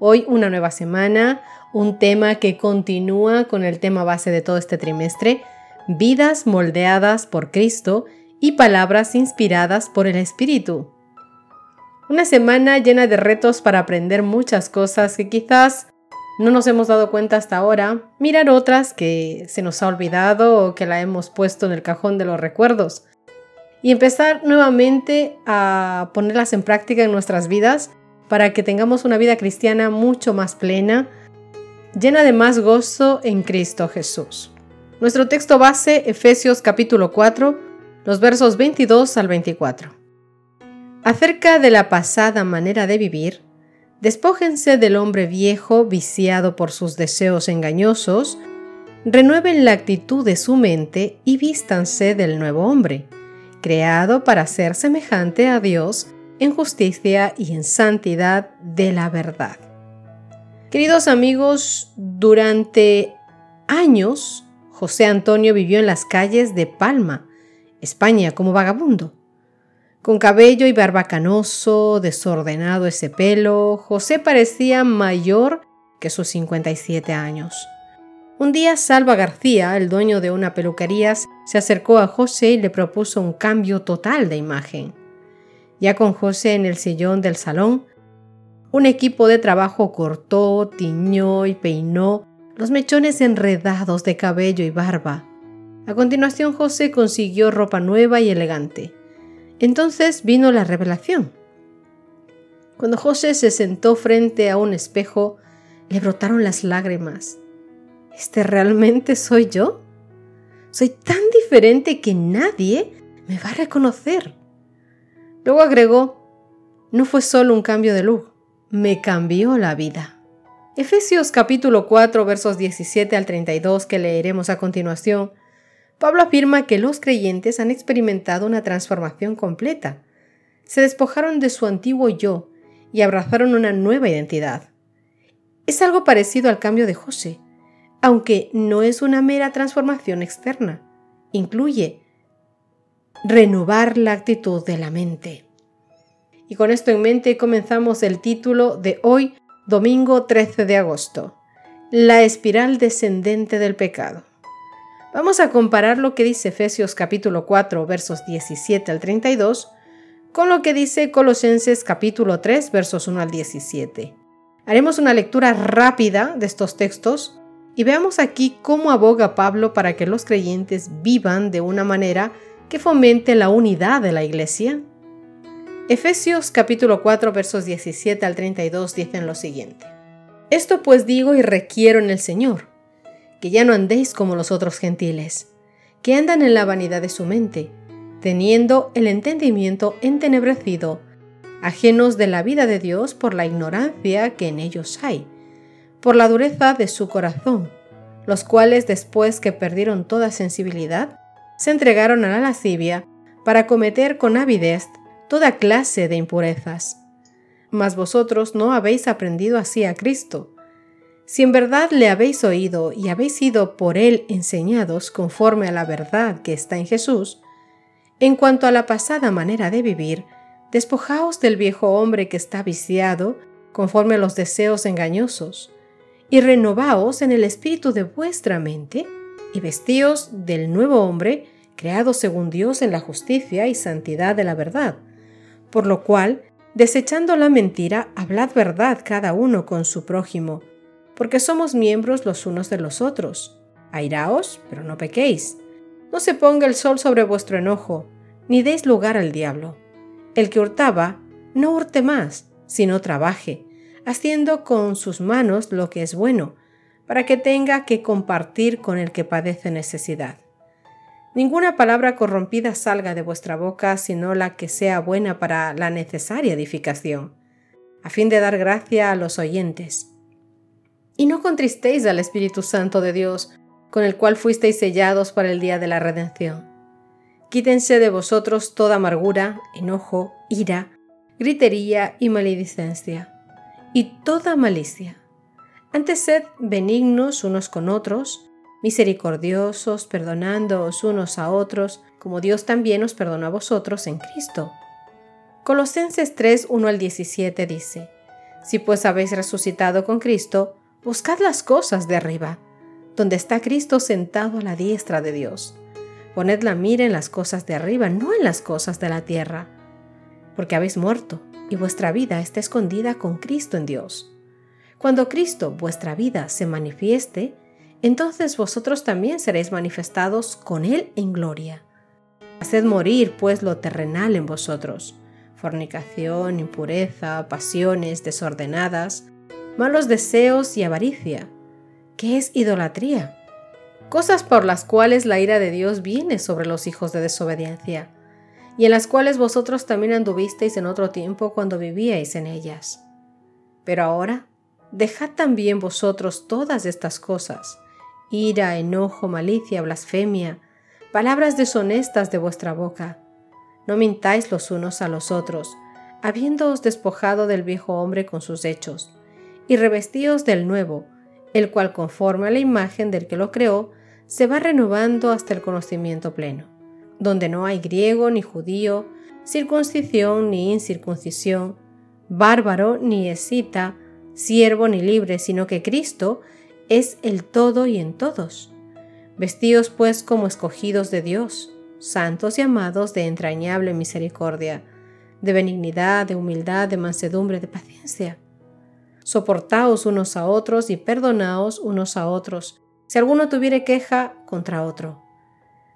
Hoy una nueva semana, un tema que continúa con el tema base de todo este trimestre, vidas moldeadas por Cristo y palabras inspiradas por el Espíritu. Una semana llena de retos para aprender muchas cosas que quizás no nos hemos dado cuenta hasta ahora, mirar otras que se nos ha olvidado o que la hemos puesto en el cajón de los recuerdos y empezar nuevamente a ponerlas en práctica en nuestras vidas para que tengamos una vida cristiana mucho más plena, llena de más gozo en Cristo Jesús. Nuestro texto base, Efesios capítulo 4, los versos 22 al 24. Acerca de la pasada manera de vivir, despójense del hombre viejo viciado por sus deseos engañosos, renueven la actitud de su mente y vístanse del nuevo hombre, creado para ser semejante a Dios en justicia y en santidad de la verdad. Queridos amigos, durante años José Antonio vivió en las calles de Palma, España, como vagabundo. Con cabello y barba canoso, desordenado ese pelo, José parecía mayor que sus 57 años. Un día Salva García, el dueño de una peluquería, se acercó a José y le propuso un cambio total de imagen. Ya con José en el sillón del salón, un equipo de trabajo cortó, tiñó y peinó los mechones enredados de cabello y barba. A continuación José consiguió ropa nueva y elegante. Entonces vino la revelación. Cuando José se sentó frente a un espejo, le brotaron las lágrimas. ¿Este realmente soy yo? Soy tan diferente que nadie me va a reconocer. Luego agregó, no fue solo un cambio de look, me cambió la vida. Efesios capítulo 4 versos 17 al 32 que leeremos a continuación, Pablo afirma que los creyentes han experimentado una transformación completa. Se despojaron de su antiguo yo y abrazaron una nueva identidad. Es algo parecido al cambio de José, aunque no es una mera transformación externa. Incluye renovar la actitud de la mente. Y con esto en mente comenzamos el título de hoy, domingo 13 de agosto, La espiral descendente del pecado. Vamos a comparar lo que dice Efesios capítulo 4 versos 17 al 32 con lo que dice Colosenses capítulo 3 versos 1 al 17. Haremos una lectura rápida de estos textos y veamos aquí cómo aboga Pablo para que los creyentes vivan de una manera que fomente la unidad de la iglesia. Efesios capítulo 4 versos 17 al 32 dicen lo siguiente. Esto pues digo y requiero en el Señor, que ya no andéis como los otros gentiles, que andan en la vanidad de su mente, teniendo el entendimiento entenebrecido, ajenos de la vida de Dios por la ignorancia que en ellos hay, por la dureza de su corazón, los cuales después que perdieron toda sensibilidad, se entregaron a la lascivia para cometer con avidez toda clase de impurezas. Mas vosotros no habéis aprendido así a Cristo. Si en verdad le habéis oído y habéis sido por él enseñados conforme a la verdad que está en Jesús, en cuanto a la pasada manera de vivir, despojaos del viejo hombre que está viciado conforme a los deseos engañosos, y renovaos en el espíritu de vuestra mente, y vestíos del nuevo hombre, creado según Dios en la justicia y santidad de la verdad por lo cual, desechando la mentira, hablad verdad cada uno con su prójimo, porque somos miembros los unos de los otros. Airaos, pero no pequéis. No se ponga el sol sobre vuestro enojo, ni deis lugar al diablo. El que hurtaba, no hurte más, sino trabaje, haciendo con sus manos lo que es bueno, para que tenga que compartir con el que padece necesidad. Ninguna palabra corrompida salga de vuestra boca, sino la que sea buena para la necesaria edificación, a fin de dar gracia a los oyentes. Y no contristéis al Espíritu Santo de Dios, con el cual fuisteis sellados para el día de la redención. Quítense de vosotros toda amargura, enojo, ira, gritería y maledicencia, y toda malicia. Antes sed benignos unos con otros, misericordiosos, perdonándoos unos a otros, como Dios también os perdonó a vosotros en Cristo. Colosenses 3, 1 al 17 dice, Si pues habéis resucitado con Cristo, buscad las cosas de arriba, donde está Cristo sentado a la diestra de Dios. Poned la mira en las cosas de arriba, no en las cosas de la tierra, porque habéis muerto y vuestra vida está escondida con Cristo en Dios. Cuando Cristo, vuestra vida, se manifieste, entonces vosotros también seréis manifestados con Él en gloria. Haced morir, pues, lo terrenal en vosotros, fornicación, impureza, pasiones desordenadas, malos deseos y avaricia, que es idolatría cosas por las cuales la ira de Dios viene sobre los hijos de desobediencia, y en las cuales vosotros también anduvisteis en otro tiempo cuando vivíais en ellas. Pero ahora, dejad también vosotros todas estas cosas, ira, enojo, malicia, blasfemia, palabras deshonestas de vuestra boca. No mintáis los unos a los otros, habiéndoos despojado del viejo hombre con sus hechos, y revestíos del nuevo, el cual conforme a la imagen del que lo creó, se va renovando hasta el conocimiento pleno, donde no hay griego ni judío, circuncisión ni incircuncisión, bárbaro ni escita, siervo ni libre, sino que Cristo es el todo y en todos. Vestidos pues como escogidos de Dios, santos y amados de entrañable misericordia, de benignidad, de humildad, de mansedumbre, de paciencia Soportaos unos a otros y perdonaos unos a otros, si alguno tuviere queja contra otro.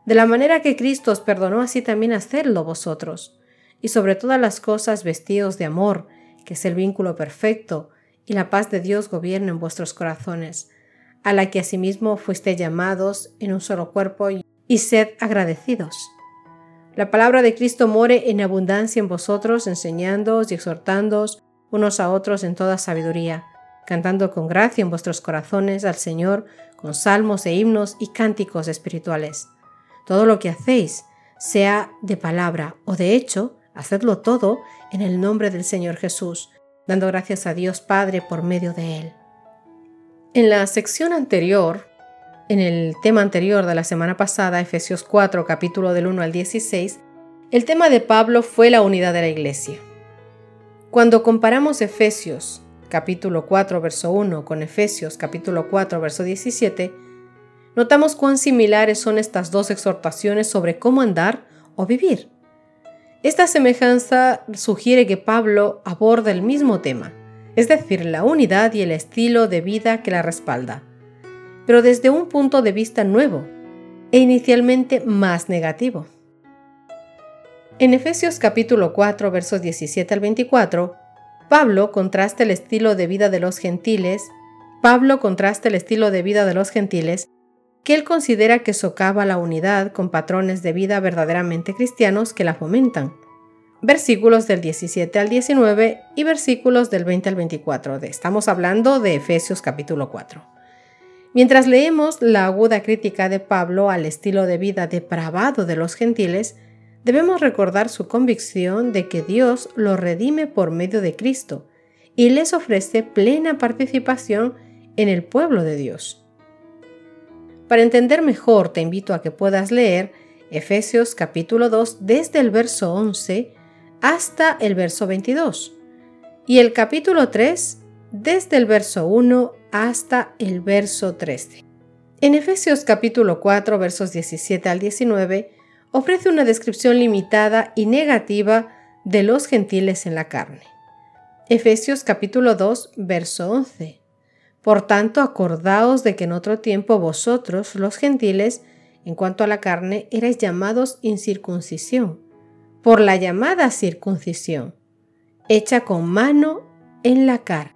De la manera que Cristo os perdonó, así también hacedlo vosotros. Y sobre todas las cosas vestidos de amor, que es el vínculo perfecto, y la paz de Dios gobierna en vuestros corazones, a la que asimismo fuiste llamados en un solo cuerpo, y sed agradecidos. La palabra de Cristo more en abundancia en vosotros, enseñándoos y exhortándoos unos a otros en toda sabiduría, cantando con gracia en vuestros corazones al Señor con salmos e himnos y cánticos espirituales. Todo lo que hacéis, sea de palabra o de hecho, hacedlo todo en el nombre del Señor Jesús, dando gracias a Dios Padre por medio de Él. En la sección anterior, en el tema anterior de la semana pasada, Efesios 4, capítulo del 1 al 16, el tema de Pablo fue la unidad de la iglesia. Cuando comparamos Efesios capítulo 4 verso 1 con Efesios capítulo 4 verso 17, notamos cuán similares son estas dos exhortaciones sobre cómo andar o vivir. Esta semejanza sugiere que Pablo aborda el mismo tema, es decir, la unidad y el estilo de vida que la respalda, pero desde un punto de vista nuevo e inicialmente más negativo. En Efesios capítulo 4 versos 17 al 24, Pablo contrasta el estilo de vida de los gentiles, Pablo contrasta el estilo de vida de los gentiles que él considera que socava la unidad con patrones de vida verdaderamente cristianos que la fomentan. Versículos del 17 al 19 y versículos del 20 al 24. estamos hablando de Efesios capítulo 4. Mientras leemos la aguda crítica de Pablo al estilo de vida depravado de los gentiles, debemos recordar su convicción de que Dios lo redime por medio de Cristo y les ofrece plena participación en el pueblo de Dios. Para entender mejor, te invito a que puedas leer Efesios capítulo 2 desde el verso 11 hasta el verso 22 y el capítulo 3 desde el verso 1 hasta el verso 13. En Efesios capítulo 4 versos 17 al 19 ofrece una descripción limitada y negativa de los gentiles en la carne. Efesios capítulo 2, verso 11. Por tanto, acordaos de que en otro tiempo vosotros, los gentiles, en cuanto a la carne, erais llamados incircuncisión, por la llamada circuncisión, hecha con mano en la cara.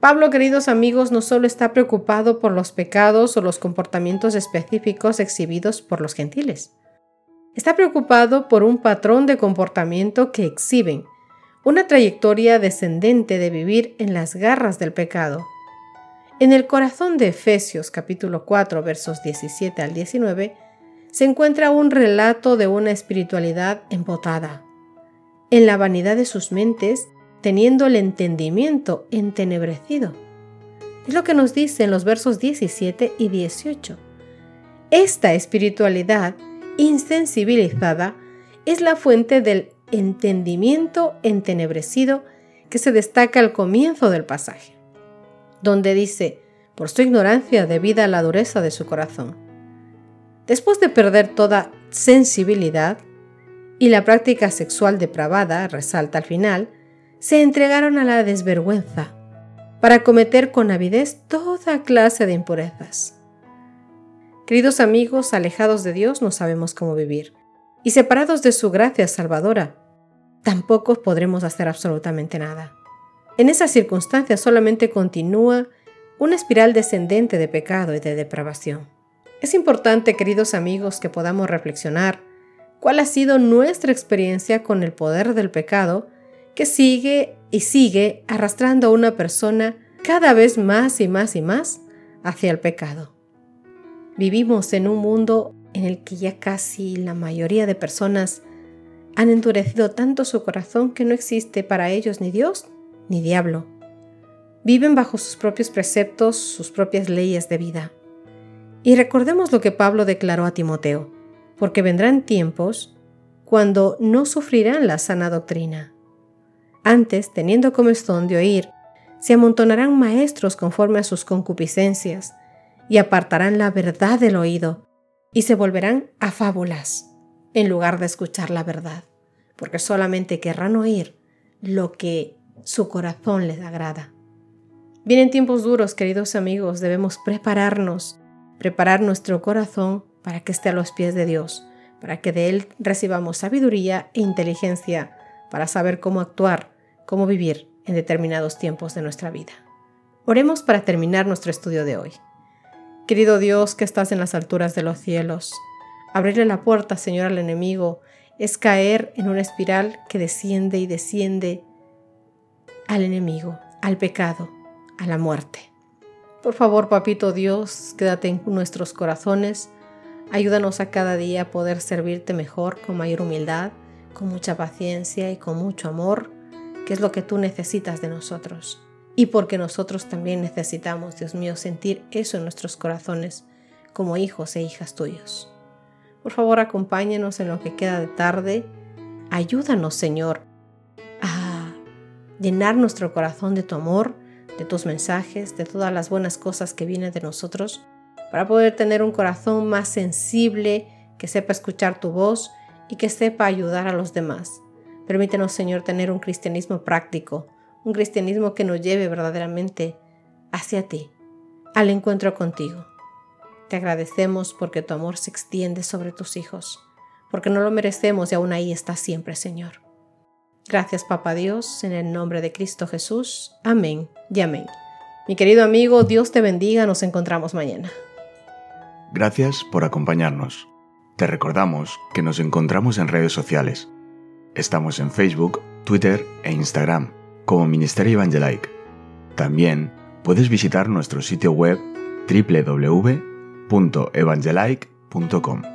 Pablo, queridos amigos, no solo está preocupado por los pecados o los comportamientos específicos exhibidos por los gentiles, Está preocupado por un patrón de comportamiento que exhiben, una trayectoria descendente de vivir en las garras del pecado. En el corazón de Efesios capítulo 4 versos 17 al 19 se encuentra un relato de una espiritualidad embotada. En la vanidad de sus mentes, teniendo el entendimiento entenebrecido. Es lo que nos dice en los versos 17 y 18. Esta espiritualidad insensibilizada es la fuente del entendimiento entenebrecido que se destaca al comienzo del pasaje, donde dice, por su ignorancia debida a la dureza de su corazón. Después de perder toda sensibilidad y la práctica sexual depravada, resalta al final, se entregaron a la desvergüenza para cometer con avidez toda clase de impurezas. Queridos amigos, alejados de Dios no sabemos cómo vivir, y separados de su gracia salvadora, tampoco podremos hacer absolutamente nada. En esas circunstancias solamente continúa una espiral descendente de pecado y de depravación. Es importante, queridos amigos, que podamos reflexionar cuál ha sido nuestra experiencia con el poder del pecado que sigue y sigue arrastrando a una persona cada vez más y más y más hacia el pecado. Vivimos en un mundo en el que ya casi la mayoría de personas han endurecido tanto su corazón que no existe para ellos ni Dios ni diablo. Viven bajo sus propios preceptos, sus propias leyes de vida. Y recordemos lo que Pablo declaró a Timoteo, porque vendrán tiempos cuando no sufrirán la sana doctrina. Antes, teniendo comezón de oír, se amontonarán maestros conforme a sus concupiscencias, y apartarán la verdad del oído, y se volverán a fábulas, en lugar de escuchar la verdad, porque solamente querrán oír lo que su corazón les agrada. Vienen tiempos duros, queridos amigos, debemos prepararnos, preparar nuestro corazón para que esté a los pies de Dios, para que de Él recibamos sabiduría e inteligencia para saber cómo actuar, cómo vivir en determinados tiempos de nuestra vida. Oremos para terminar nuestro estudio de hoy. Querido Dios que estás en las alturas de los cielos, abrirle la puerta, Señor, al enemigo es caer en una espiral que desciende y desciende al enemigo, al pecado, a la muerte. Por favor, Papito Dios, quédate en nuestros corazones. Ayúdanos a cada día a poder servirte mejor, con mayor humildad, con mucha paciencia y con mucho amor, que es lo que tú necesitas de nosotros y porque nosotros también necesitamos, Dios mío, sentir eso en nuestros corazones como hijos e hijas tuyos. Por favor, acompáñanos en lo que queda de tarde. Ayúdanos, Señor, llenar nuestro corazón de tu amor, de tus mensajes, de todas las buenas cosas que vienen de nosotros, para poder tener un corazón más sensible, que sepa escuchar tu voz y que sepa ayudar a los demás. Permítenos, Señor, tener un cristianismo práctico, un cristianismo que nos lleve verdaderamente hacia ti, al encuentro contigo. Te agradecemos porque tu amor se extiende sobre tus hijos, porque no lo merecemos y aún ahí estás siempre, Señor. Gracias, Papa Dios, en el nombre de Cristo Jesús. Amén y amén. Mi querido amigo, Dios te bendiga, nos encontramos mañana. Gracias por acompañarnos. Te recordamos que nos encontramos en redes sociales. Estamos en Facebook, Twitter e Instagram como Ministerio Evangelike. También puedes visitar nuestro sitio web www.evangelike.com.